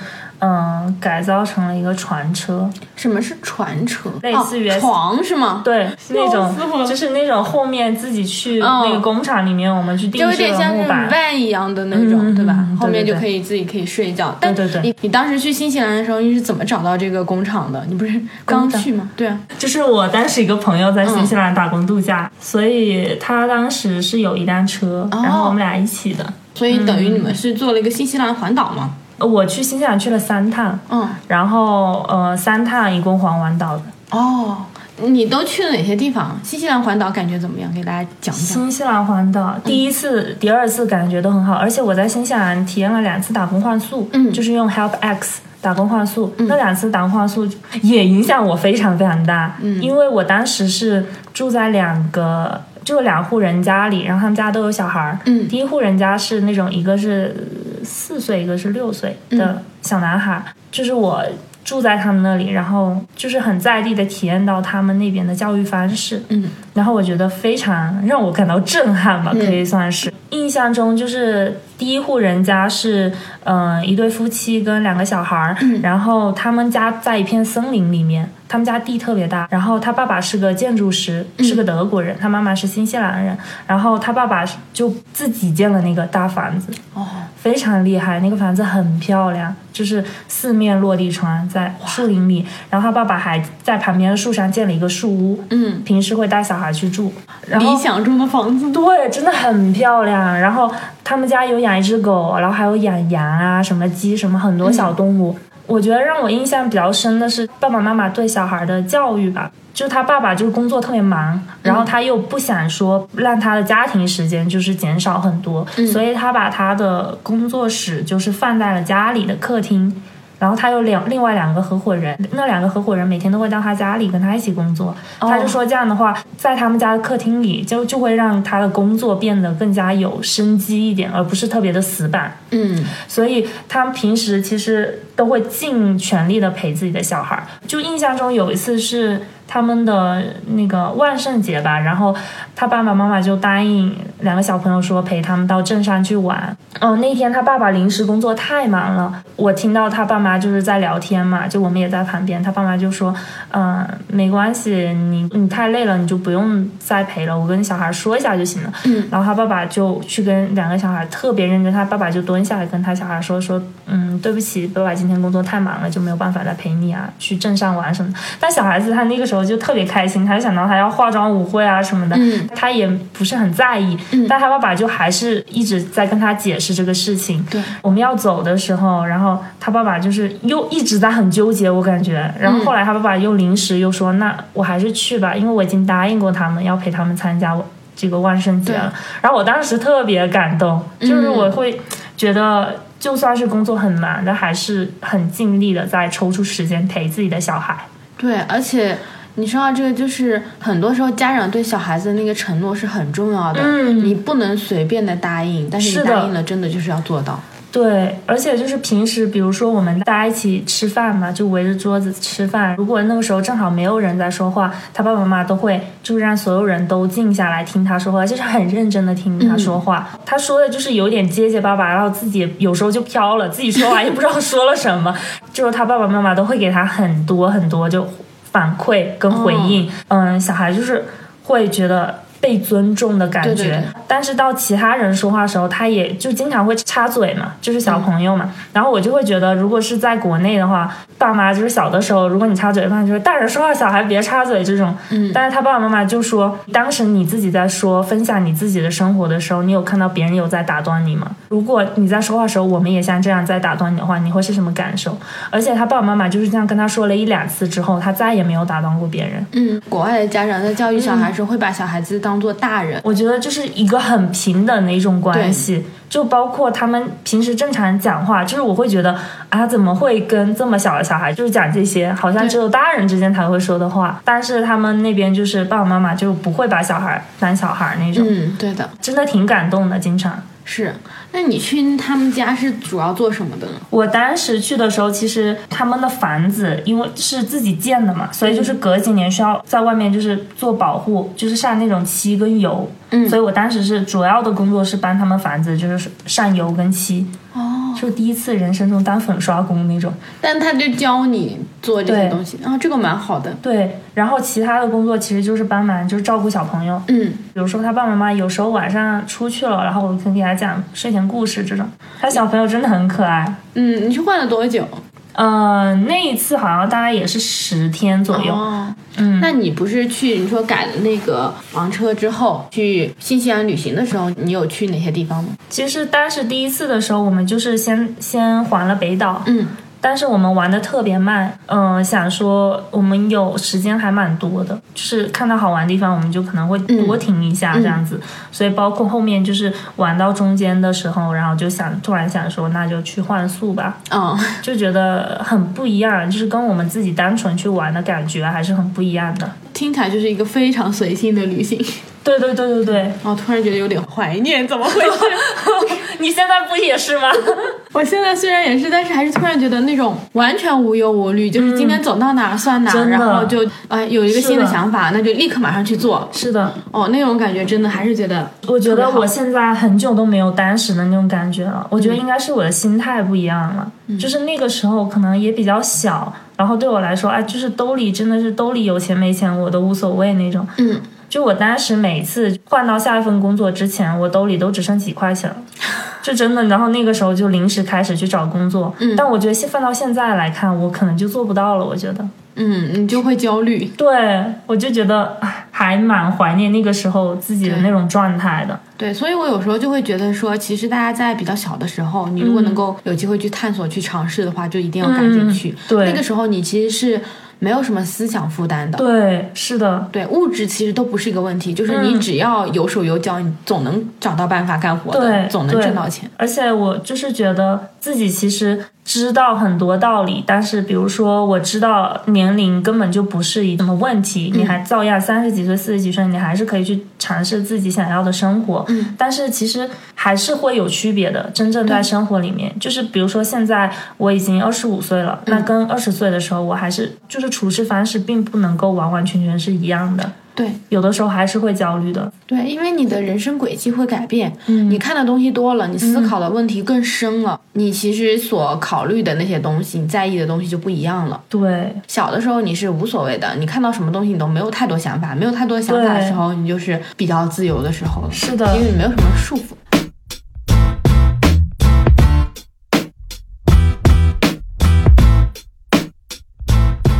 嗯、改造成了一个船车，什么是船车？类似于哦、床是吗？对，那种就是那种后面自己去嗯那个工厂里面，我们去定就有制了点像那种木板。van 一样的那种，嗯对吧？嗯后面就可以自己可以睡觉。对对对你你当时去新西兰的时候，你是怎么找到这个工厂的？你不是刚去吗？对啊，就是我当时一个朋友在新嗯西兰打工度假，所以他当时是有一辆车，哦然后我们俩一起的。所以等于你们是做了一个新西兰环岛吗？我去新西兰去了三趟，嗯，然后呃三趟一共环完岛的。哦，你都去了哪些地方？新西兰环岛感觉怎么样？给大家讲一下。新西兰环岛第一次、第二次感觉都很好，而且我在新西兰体验了两次打工换宿，嗯就是用 Help X 打工换宿，那两次打工换宿也影响我非常非常大，嗯因为我当时是住在两个。住了两户人家里，然后他们家都有小孩儿。嗯第一户人家是那种一个是四岁，一个是六岁的小男孩，就是我住在他们那里，然后就是很在地的体验到他们那边的教育方式。嗯，然后我觉得非常让我感到震撼吧，嗯。可以算是。印象中就是第一户人家是，嗯、一对夫妻跟两个小孩儿，嗯。然后他们家在一片森林里面，他们家地特别大，然后他爸爸是个建筑师，嗯。是个德国人，他妈妈是新西兰人，然后他爸爸就自己建了那个大房子，哦，非常厉害，那个房子很漂亮，就是四面落地窗，在树林里。然后他爸爸还在旁边的树上建了一个树屋，嗯，平时会带小孩去住。然后理想中的房子。对，真的很漂亮。然后他们家有养一只狗，然后还有养羊啊，什么鸡，什么很多小动物。我觉得让我印象比较深的是爸爸妈妈对小孩的教育吧。就他爸爸就是工作特别忙，然后他又不想说让他的家庭时间就是减少很多，所以他把他的工作室就是放在了家里的客厅。然后他有两另外两个合伙人，那两个合伙人每天都会到他家里跟他一起工作。他就说这样的话，在他们家的客厅里就就会让他的工作变得更加有生机一点，而不是特别的死板。嗯，所以他们平时其实都会尽全力的陪自己的小孩儿。就印象中有一次是他们的那个万圣节吧，然后他爸爸妈妈就答应两个小朋友说陪他们到镇上去玩。嗯，那天他爸爸临时工作太忙了，我听到他爸妈就是在聊天嘛，就我们也在旁边，他爸妈就说，嗯、没关系，你你太累了，你就不用再陪了，我跟小孩说一下就行了。嗯，然后他爸爸就去跟两个小孩特别认真，他爸爸就蹲下来跟他小孩说说，嗯，对不起，爸爸今天工作太忙了，就没有办法来陪你啊，去镇上玩什么。但小孩子他那个时候就特别开心，他就想到他要化妆舞会啊什么的，嗯他也不是很在意，但他爸爸就还是一直在跟他解释这个事情。对，我们要走的时候，然后他爸爸就是又一直在很纠结，我感觉。然后后来他爸爸又临时又说：“那我还是去吧，因为我已经答应过他们要陪他们参加我这个万圣节了。”然后我当时特别感动，就是我会觉得，就算是工作很忙，但还是很尽力的在抽出时间陪自己的小孩。对，而且你说到这个，就是很多时候家长对小孩子的那个承诺是很重要的，嗯你不能随便的答应，但是你答应了，真的就是要做到。对，而且就是平时，比如说我们大家一起吃饭嘛，就围着桌子吃饭。如果那个时候正好没有人在说话，他爸爸妈妈都会就是让所有人都静下来听他说话，就是很认真的听他说话。他说的就是有点结结巴巴，然后自己有时候就飘了，自己说完也不知道说了什么。就是他爸爸妈妈都会给他很多很多就反馈跟回应。嗯，小孩就是会觉得。被尊重的感觉，对对对但是到其他人说话的时候，他也就经常会插嘴嘛，就是小朋友嘛。然后我就会觉得，如果是在国内的话，爸妈就是小的时候，如果你插嘴的话，就是大人说话，小孩别插嘴这种。嗯。但是他爸爸妈妈就说，当时你自己在说分享你自己的生活的时候，你有看到别人有在打断你吗？如果你在说话的时候，我们也像这样在打断你的话，你会是什么感受？而且他爸爸妈妈就是这样跟他说了一两次之后，他再也没有打断过别人。嗯，国外的家长在教育小孩时候会把小孩子当做大人。我觉得就是一个很平等的一种关系，就包括他们平时正常讲话，就是我会觉得啊，怎么会跟这么小的小孩就是讲这些，好像只有大人之间才会说的话，但是他们那边就是爸爸妈妈就不会把小孩当小孩那种，嗯，对的，真的挺感动的，经常。是。那你去他们家是主要做什么的呢？我当时去的时候，其实他们的房子因为是自己建的嘛，所以就是隔几年需要在外面就是做保护，就是上那种漆跟油。嗯所以我当时是主要的工作是帮他们房子就是上油跟漆。哦，就第一次人生中当粉刷工那种。但他就教你做这些东西，然后这个蛮好的。对，然后其他的工作其实就是帮忙，就是照顾小朋友。嗯，比如说他爸爸妈妈有时候晚上出去了，然后我可能给他讲睡前故事这种。他小朋友真的很可爱。嗯，你去换了多久？嗯、那一次好像大概也是十天左右。哦，嗯，那你不是去你说改了那个房车之后去新西兰旅行的时候，你有去哪些地方吗？其实当时第一次的时候，我们就是先先环了北岛，嗯，但是我们玩的特别慢，嗯、想说我们有时间还蛮多的，就是看到好玩的地方，我们就可能会多停一下这样子。所以包括后面就是玩到中间的时候，然后就想突然想说，那就去换宿吧，嗯，就觉得很不一样，就是跟我们自己单纯去玩的感觉还是很不一样的。听起来就是一个非常随性的旅行。对对对对对，哦，突然觉得有点怀念，怎么回事？你现在不也是吗？我现在虽然也是，但是还是突然觉得那种完全无忧无虑，就是今天走到哪儿算哪儿，然后就哎有一个新的想法，那就立刻马上去做。是的，哦，那种感觉真的还是觉得，我觉得我现在很久都没有当时的那种感觉了。我觉得应该是我的心态不一样了，就是那个时候可能也比较小，然后对我来说，哎，就是兜里真的是兜里有钱没钱我都无所谓那种。嗯，就我当时每次换到下一份工作之前，我兜里都只剩几块钱了。就真的，然后那个时候就临时开始去找工作，嗯但我觉得现放到现在来看，我可能就做不到了。我觉得，嗯，你就会焦虑。对我就觉得还蛮怀念那个时候自己的那种状态的。对，所以我有时候就会觉得说，其实大家在比较小的时候，你如果能够有机会去探索、去尝试的话，就一定要赶紧去。嗯对那个时候你其实是没有什么思想负担的。对，是的，对，物质其实都不是一个问题，就是你只要有手有脚，你总能找到办法干活的，总能挣到钱。而且我就是觉得自己其实知道很多道理，但是比如说我知道年龄根本就不是一什么问题，你还照样三十几岁、四十几岁，你还是可以去尝试自己想要的生活。嗯，但是其实还是会有区别的。真正在生活里面，就是比如说现在我已经二十五岁了，那跟二十岁的时候，我还是就是处事方式并不能够完完全全是一样的。对有的时候还是会焦虑的。对，因为你的人生轨迹会改变，嗯你看的东西多了，你思考的问题更深了，你其实所考虑的那些东西，你在意的东西就不一样了。对，小的时候你是无所谓的，你看到什么东西你都没有太多想法，没有太多想法的时候，你就是比较自由的时候了，是的因为你没有什么束缚。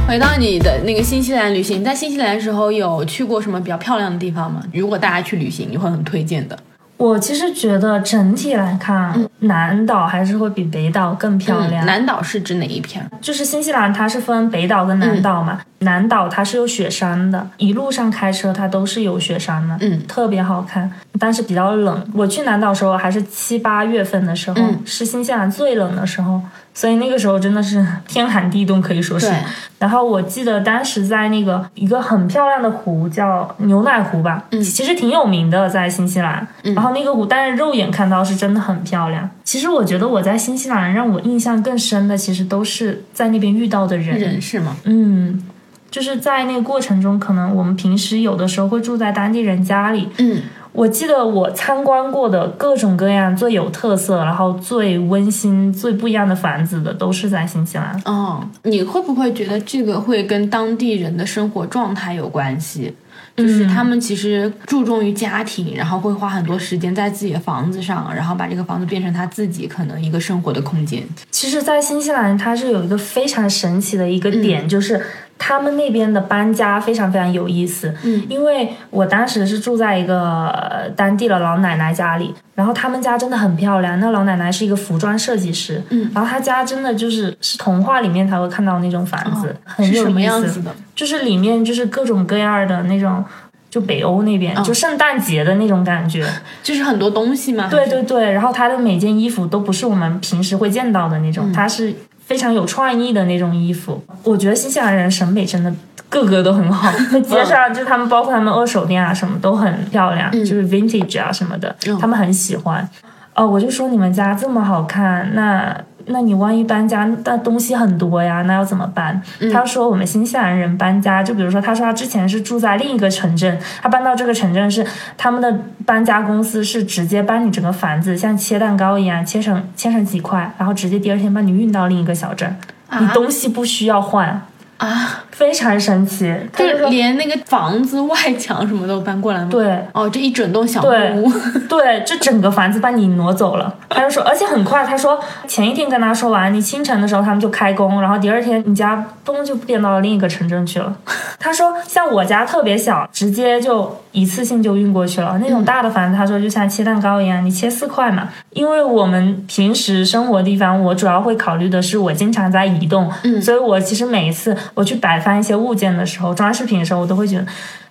回到你的那个新西兰旅行，在新西兰的时候有去过什么比较漂亮的地方吗？如果大家去旅行，你会很推荐的。我其实觉得整体来看，南岛还是会比北岛更漂亮。嗯南岛是指哪一片？就是新西兰，它是分北岛跟南岛嘛。南岛它是有雪山的，一路上开车它都是有雪山的，嗯特别好看，但是比较冷。我去南岛的时候还是七八月份的时候，嗯是新西兰最冷的时候，所以那个时候真的是天寒地冻，可以说是。然后我记得当时在那个一个很漂亮的湖叫牛奶湖吧，嗯其实挺有名的，在新西兰。然后那个湖，但是肉眼看到是真的很漂亮。其实我觉得我在新西兰让我印象更深的，其实都是在那边遇到的人。人是吗？嗯，就是在那个过程中，可能我们平时有的时候会住在当地人家里。嗯，我记得我参观过的各种各样最有特色，然后最温馨、最不一样的房子的，都是在新西兰。哦，你会不会觉得这个会跟当地人的生活状态有关系？就是他们其实注重于家庭，然后会花很多时间在自己的房子上，然后把这个房子变成他自己可能一个生活的空间。其实，在新西兰，它是有一个非常神奇的一个点，就是他们那边的搬家非常非常有意思。嗯，因为我当时是住在一个呃当地的老奶奶家里，然后他们家真的很漂亮。那老奶奶是一个服装设计师，嗯，然后她家真的就是是童话里面才会看到那种房子，很有意思。的？就是里面就是各种各样的那种，就北欧那边、就圣诞节的那种感觉。就是很多东西嘛？对对对，然后它的每件衣服都不是我们平时会见到的那种，它是非常有创意的那种衣服。我觉得新西兰人审美真的个个都很好，在街上就他们包括他们二手店啊什么都很漂亮，就是 vintage 啊什么的，他们很喜欢。哦，我就说你们家这么好看，那那你万一搬家，那东西很多呀，那要怎么办？他说我们新西兰人搬家，就比如说他说他之前是住在另一个城镇，他搬到这个城镇是他们的搬家公司是直接搬你整个房子像切蛋糕一样切成切成几块，然后直接第二天帮你运到另一个小镇，你东西不需要换。啊，非常神奇，他就就是连那个房子外墙什么都搬过来吗？，对，哦，这一整栋小对木屋，对，这整个房子把你挪走了。他就说，而且很快，他说前一天跟他说完，你清晨的时候他们就开工，然后第二天你家嘣就变到了另一个城镇去了。他说，像我家特别小，直接就一次性就运过去了。那种大的房子，他说就像切蛋糕一样，你切四块嘛。因为我们平时生活地方，我主要会考虑的是我经常在移动，嗯所以我其实每一次我去摆放一些物件的时候，装饰品的时候，我都会觉得。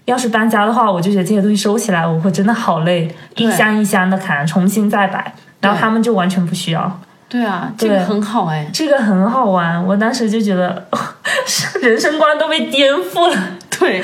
要是搬家的话，我就觉得这些东西收起来，我会真的好累，一箱一箱的砍，重新再摆。然后他们就完全不需要，对啊，这个很好哎。这个很好玩。我当时就觉得 人生观都被颠覆了。对，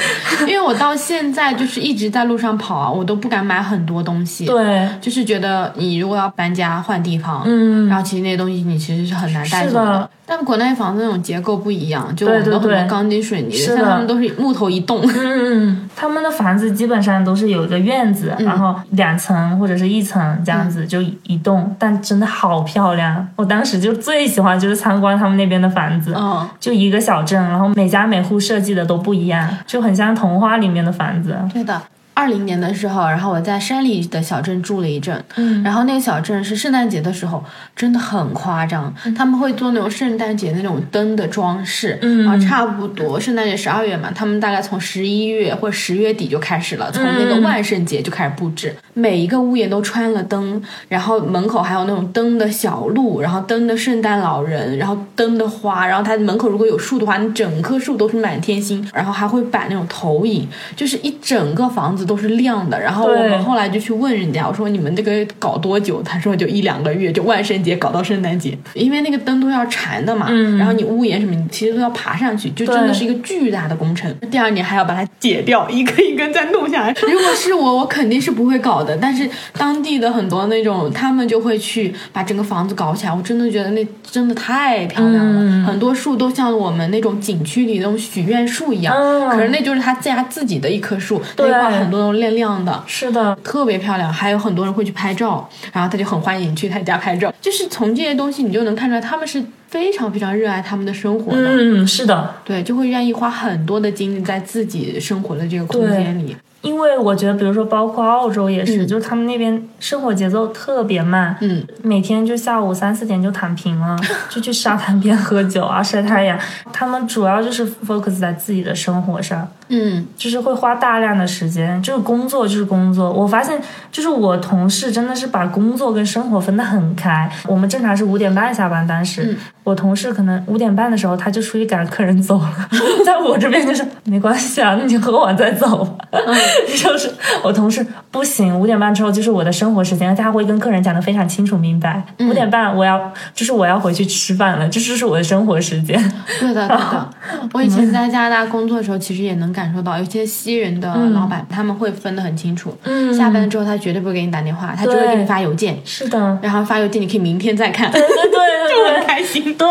因为我我到现在就是一直在路上跑啊，我都不敢买很多东西。对，就是觉得你如果要搬家换地方，嗯然后其实那些东西你其实是很难带是走的但国内房子那种结构不一样，就我对对们都很多对钢筋水泥是的像他们都是木头一栋。嗯，他们的房子基本上都是有一个院子，然后两层或者是一层这样子就一栋，但真的好漂亮。我当时就最喜欢就是参观他们那边的房子，嗯，就一个小镇，然后每家每户设计的都不一样，就很像童话里面的房子。对的。二零年的时候，然后我在山里的小镇住了一阵，嗯。然后那个小镇是圣诞节的时候，真的很夸张，他们会做那种圣诞节那种灯的装饰，嗯。然后差不多圣诞节十二月嘛，他们大概从十一月或者十月底就开始了，从那个嗯万圣节就开始布置，每一个屋檐都穿了灯，然后门口还有那种灯的小路，然后灯的圣诞老人，然后灯的花，然后他门口如果有树的话，你整棵树都是满天星，然后还会摆那种投影，就是一整个房子都是亮的。然后我们后来就去问人家，我说你们这个搞多久？他说就一两个月，就万圣节搞到圣诞节，因为那个灯都要缠的嘛，嗯然后你屋檐什么，你其实都要爬上去，就真的是一个巨大的工程。第二年还要把它解掉，一根一根再弄下来。如果是我，我肯定是不会搞的。但是当地的很多那种，他们就会去把整个房子搞起来。我真的觉得那真的太漂亮了，嗯很多树都像我们那种景区里那种许愿树一样，嗯可是那就是他家自己的一棵树，那对画很多都亮亮的。是的，特别漂亮，还有很多人会去拍照，然后他就很欢迎你去他家拍照。就是从这些东西，你就能看出来他们是非常非常热爱他们的生活的。嗯，是的，对，就会愿意花很多的精力在自己生活的这个空间里。因为我觉得，比如说，包括澳洲也是，嗯就是他们那边生活节奏特别慢，嗯，每天就下午三四点就躺平了，就去沙滩边喝酒啊、晒太阳。他们主要就是 focus 在自己的生活上，嗯就是会花大量的时间，就是工作就是工作。我发现，就是我同事真的是把工作跟生活分得很开。我们正常是五点半下班，当时、嗯我同事可能五点半的时候他就出去赶客人走了，在我这边就是没关系啊，你喝完再走吧。就是我同事不行，五点半之后就是我的生活时间，他会跟客人讲的非常清楚明白。五、点半我要就是我要回去吃饭了，这就是我的生活时间。对的，对的。我以前在加拿大工作的时候，其实也能感受到，有些西人的老板、他们会分得很清楚。嗯。下班了之后，他绝对不会给你打电话，他只会对给你发邮件，是的，然后发邮件你可以明天再看，对对对 就很开心。对。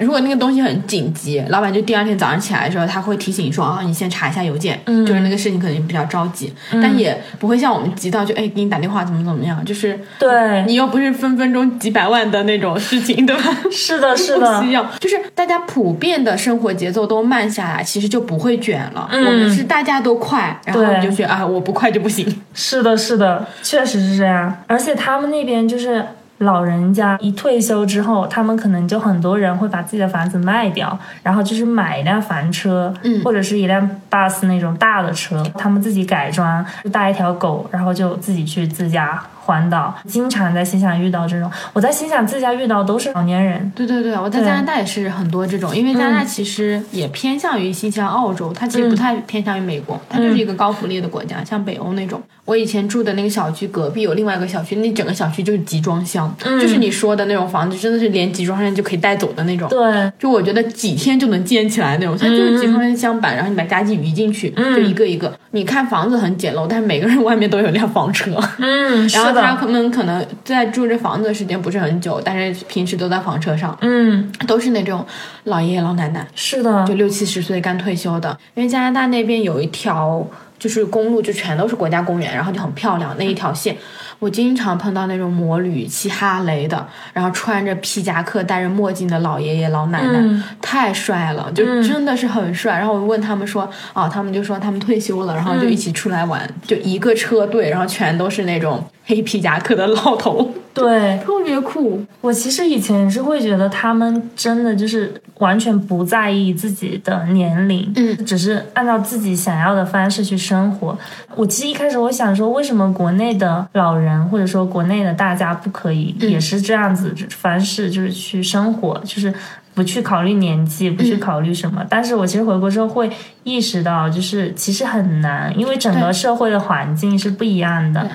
如果那个东西很紧急，老板就第二天早上起来的时候，他会提醒你说啊，你先查一下邮件，嗯。就是那个事情可能比较着急，但也不会像我们急到就哎给你打电话怎么怎么样，就是对。你又不是分分钟几百万的那种事情，对吧？是的，是 不的需，要，就是大家普遍的生活节奏都慢下来，其实就不会卷了。嗯我们是大家都快，然后对你就觉得啊，我不快就不行。是的，是的，确实是这样。而且他们那边就是老人家一退休之后，他们可能就很多人会把自己的房子卖掉，然后就是买一辆房车，嗯或者是一辆 bus 那种大的车，他们自己改装，就带一条狗，然后就自己去自驾环岛。经常在新西兰遇到这种，我在新疆自驾遇到都是老年人。对对对，我在加拿大也是很多这种，因为加拿大其实也偏向于新西兰、澳洲，它其实不太偏向于美国，它就是一个高福利的国家，像北欧那种。我以前住的那个小区隔壁有另外一个小区，那整个小区就是集装箱，就是你说的那种房子，真的是连集装箱就可以带走的那种。对，就我觉得几天就能建起来那种，它就是集装箱板，然后你把家具移进去，就一个一个。你看房子很简陋，但是每个人外面都有辆房车，嗯，然后他们可能在住这房子的时间不是很久，但是平时都在房车上，嗯，都是那种老爷爷老奶奶，是的就，六七十岁刚退休的。因为加拿大那边有一条就是公路，就全都是国家公园，然后就很漂亮那一条线。我经常碰到那种摩旅骑哈雷的，然后穿着皮夹克、戴着墨镜的老爷爷老奶奶，嗯太帅了，就真的是很帅。然后我问他们说，啊，他们就说他们退休了，然后就一起出来玩，就一个车队，然后全都是那种黑皮夹克的老头，对，特别酷。我其实以前是会觉得他们真的就是完全不在意自己的年龄，嗯，只是按照自己想要的方式去生活。我其实一开始我想说，为什么国内的老人或者说国内的大家不可以也是这样子方式，就是去生活，就是。不去考虑年纪，不去考虑什么，但是我其实回国之后会意识到，就是其实很难，因为整个社会的环境是不一样的对。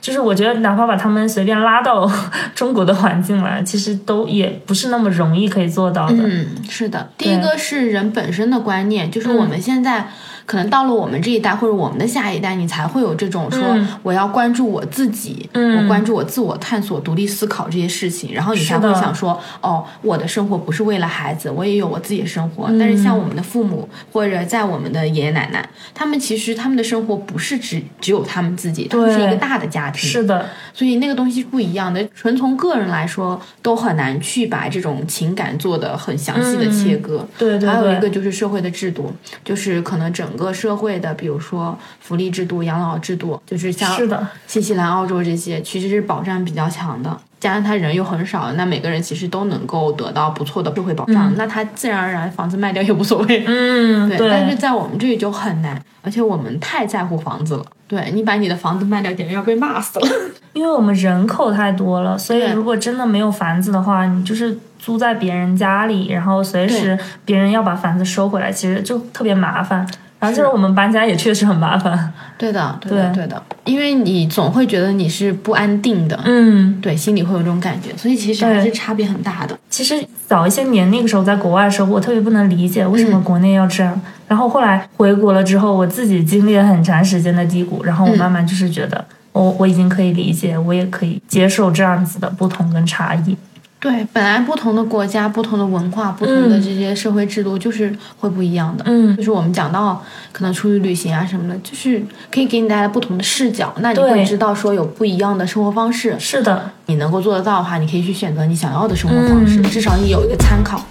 就是我觉得，哪怕把他们随便拉到 中国的环境来，其实都也不是那么容易可以做到的。嗯，是的。第一个是人本身的观念，就是我们现在可能到了我们这一代或者我们的下一代，你才会有这种说我要关注我自己，嗯。我关注我自我探索、独立思考这些事情，然后你才会想说，哦，我的生活不是为了孩子，我也有我自己的生活。嗯。但是像我们的父母或者在我们的爷爷奶奶，他们其实他们的生活不是只只有他们自己，他们是一个大的家庭，是的，所以那个东西不一样的。纯从个人来说，都很难去把这种情感做的很详细的切割。嗯对对对，还有一个就是社会的制度，就是可能整个社会的，比如说福利制度、养老制度，就是像是的，新西兰、澳洲这些，其实是保障比较强的。加上他人又很少，那每个人其实都能够得到不错的社会保障，那他自然而然房子卖掉也无所谓。嗯，对，但是在我们这里就很难，而且我们太在乎房子了。对你把你的房子卖掉，简直要被骂死了。因为我们人口太多了，所以如果真的没有房子的话，你就是租在别人家里，然后随时别人要把房子收回来，其实就特别麻烦。然后就是我们搬家也确实很麻烦。对的，对的，对对的，因为你总会觉得你是不安定的，嗯，对，心里会有这种感觉，所以其实还是差别很大的。其实早一些年那个时候在国外的时候，我特别不能理解为什嗯么国内要这样。然后后来回国了之后，我自己经历了很长时间的低谷，然后我嗯慢慢就是觉得，我我已经可以理解，我也可以接受这样子的不同跟差异。对，本来不同的国家、不同的文化、不同的这些社会制度，就是会不一样的。嗯就是我们讲到可能出去旅行啊什么的，就是可以给你带来不同的视角，那你会知道说有不一样的生活方式。是的，你能够做得到的话，你可以去选择你想要的生活方式，嗯至少你有一个参考。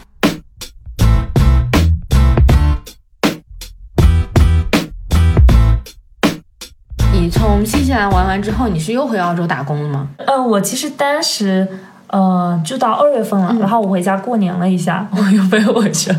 你从新西兰玩完之后，你是又回澳洲打工了吗？呃，我其实当时呃就到二月份了，然后我回家过年了一下，我又飞回去了。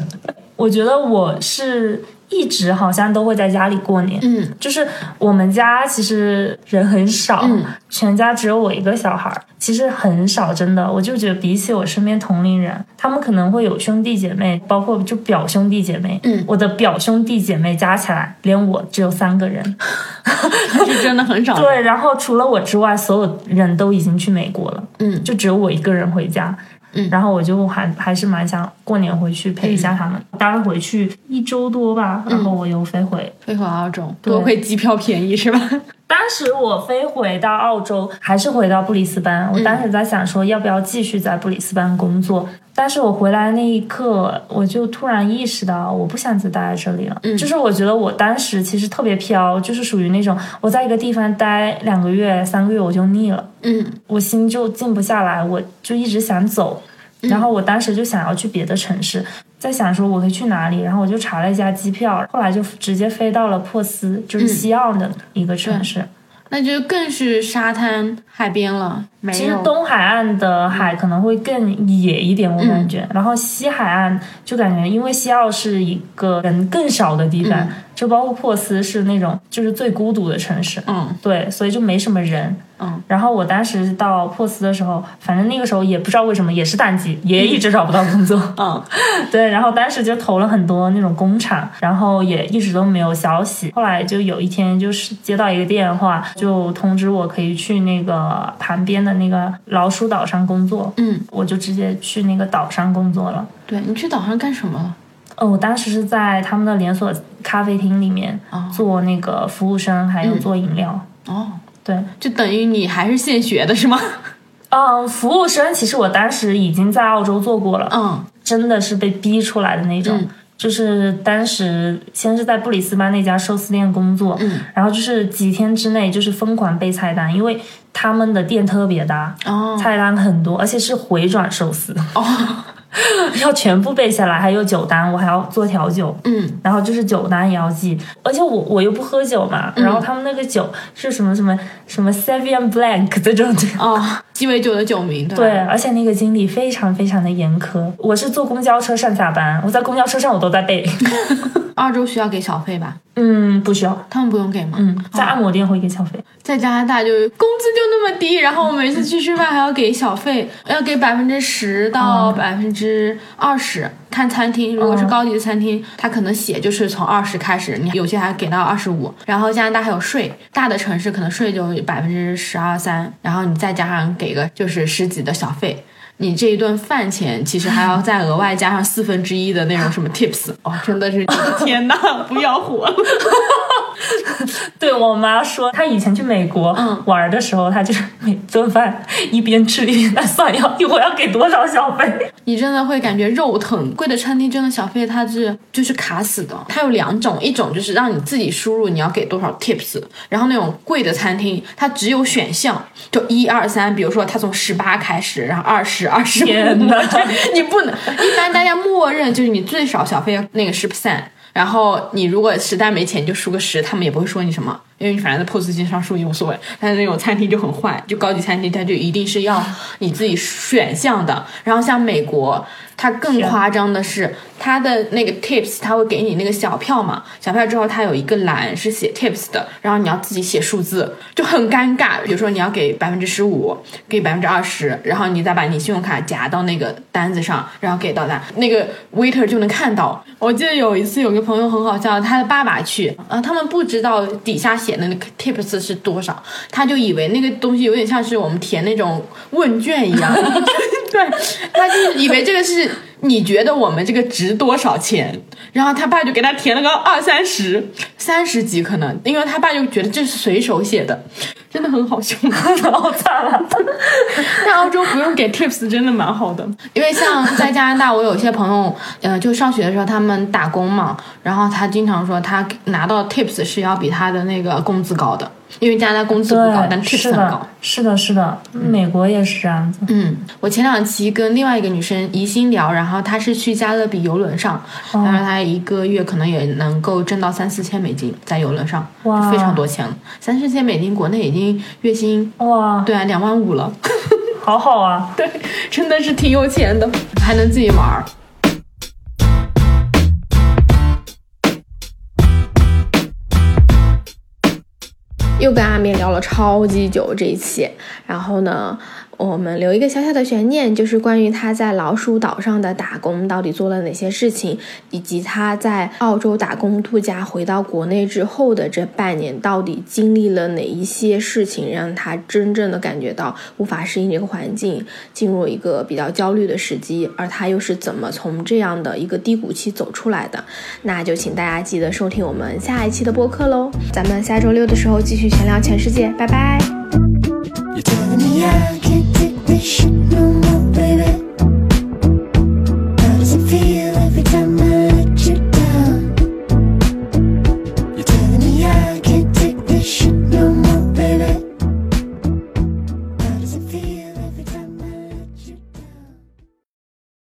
我觉得我是一直好像都会在家里过年，嗯，就是我们家其实人很少，嗯全家只有我一个小孩儿，其实很少，真的。我就觉得比起我身边同龄人，他们可能会有兄弟姐妹，包括就表兄弟姐妹，嗯我的表兄弟姐妹加起来，连我只有三个人。是真的很少。对，然后除了我之外，所有人都已经去美国了，嗯就只有我一个人回家。嗯然后我就还还是蛮想过年回去陪一下他们，大概回去一周多吧，然后我又飞回。飞回澳洲，多亏机票便宜是吧？当时我飞回到澳洲，还是回到布里斯班。我当时在想说，要不要继续在布里斯班工作？但是我回来那一刻，我就突然意识到，我不想再待在这里了。就是我觉得我当时其实特别飘，就是属于那种我在一个地方待两个月、三个月我就腻了。嗯我心就静不下来，我就一直想走。然后我当时就想要去别的城市，在想说我可以去哪里，然后我就查了一下机票，后来就直接飞到了珀斯，就是西澳的一个城市。那就更是沙滩海边了。没其实，东海岸的海可能会更野一点，我感觉。然后西海岸就感觉，因为西澳是一个人更少的地方，就包括珀斯是那种就是最孤独的城市。嗯对，所以就没什么人。嗯，然后我当时到珀斯的时候，反正那个时候也不知道为什么，也是淡季，也一直找不到工作。嗯 对，然后当时就投了很多那种工厂，然后也一直都没有消息。后来就有一天，就是接到一个电话，就通知我可以去那个旁边的那个老鼠岛上工作，嗯，我就直接去那个岛上工作了。对你去岛上干什么了？哦，我当时是在他们的连锁咖啡厅里面哦做那个服务生，还有做饮料。哦，对，就等于你还是现学的是吗？嗯，服务生其实我当时已经在澳洲做过了，嗯真的是被逼出来的那种。嗯就是当时先是在布里斯班那家寿司店工作，嗯然后就是几天之内就是疯狂背菜单，因为他们的店特别大，哦菜单很多，而且是回转寿司，哦 要全部背下来，还有酒单，我还要做调酒，嗯。然后就是酒单也要记，而且我我又不喝酒嘛，然后他们那个酒是什么什么什么 Savion Blanc 这种的。哦，鸡尾酒的酒名对？对，而且那个经理非常非常的严苛。我是坐公交车上下班，我在公交车上我都在背。澳洲需要给小费吧？嗯，不需要。他们不用给吗？嗯，在按摩店会给小费。在加拿大就工资就那么低，然后我每次去吃饭还要给小费，要给百分之十到百分之二十，看餐厅。如果是高级的餐厅，它可能写就是从二十开始，你有些还给到二十五。然后加拿大还有税，大的城市可能税就百分之十二三，然后你再加上给个就是十几的小费。你这一顿饭钱其实还要再额外加上四分之一的那种什么 tips，哦，真的是天哪，不要活了。对我妈说，她以前去美国嗯玩的时候，她就是每顿饭一边吃一边在算要一会儿要给多少小费。你真的会感觉肉疼。贵的餐厅真的小费它是就是卡死的，它有两种，一种就是让你自己输入你要给多少 tips，然后那种贵的餐厅它只有选项，就一二三，比如说它从十八开始，然后二十、二十五，天哪 你不能，一般大家默认就是你最少小费要那个十 percent。然后你如果实在没钱，你就输个十，他们也不会说你什么，因为你反正在 POS 机上输也无所谓。但是那种餐厅就很坏，就高级餐厅它就一定是要你自己选项的。然后像美国，它更夸张的是，它的那个 tips，它会给你那个小票嘛，小票之后它有一个栏是写 tips 的，然后你要自己写数字，就很尴尬。比如说你要给百分之十五，给百分之二十，然后你再把你信用卡夹到那个单子上，然后给到他，那个 waiter 就能看到。我记得有一次有个朋友很好笑，他的爸爸去，啊，他们不知道底下写的那个 tips 是多少，他就以为那个东西有点像是我们填那种问卷一样，对，他就以为这个是你觉得我们这个值多少钱，然后他爸就给他填了个二三十、三十几可能，因为他爸就觉得这是随手写的，真的很好笑，好惨了！在澳洲不用给 tips 真的蛮好的，因为像在加拿大，我有些朋友，呃，就上学的时候他们打工嘛，然后他经常说他拿到 tips 是要比他的那个工资高的，因为加拿大工资不高，但对，tips 很高。，是的，是的，美国也是这样子。嗯，我前两期跟另外一个女生宜心聊，然后她是去加勒比游轮上，她说她一个月可能也能够挣到三四千美金在游轮上，非常多钱了。三四千美金，国内已经月薪哇，对啊两万五了，好好啊！对，真的是挺有钱的，还能自己玩儿。又跟阿面聊了超级久这一期，然后呢，我们留一个小小的悬念，就是关于他在老鼠岛上的打工到底做了哪些事情，以及他在澳洲打工度假回到国内之后的这半年到底经历了哪一些事情，让他真正的感觉到无法适应这个环境，进入一个比较焦虑的时机，而他又是怎么从这样的一个低谷期走出来的？那就请大家记得收听我们下一期的播客喽，咱们下周六的时候继续闲聊全世界，拜拜。 어떤 이야기 듣기 싫은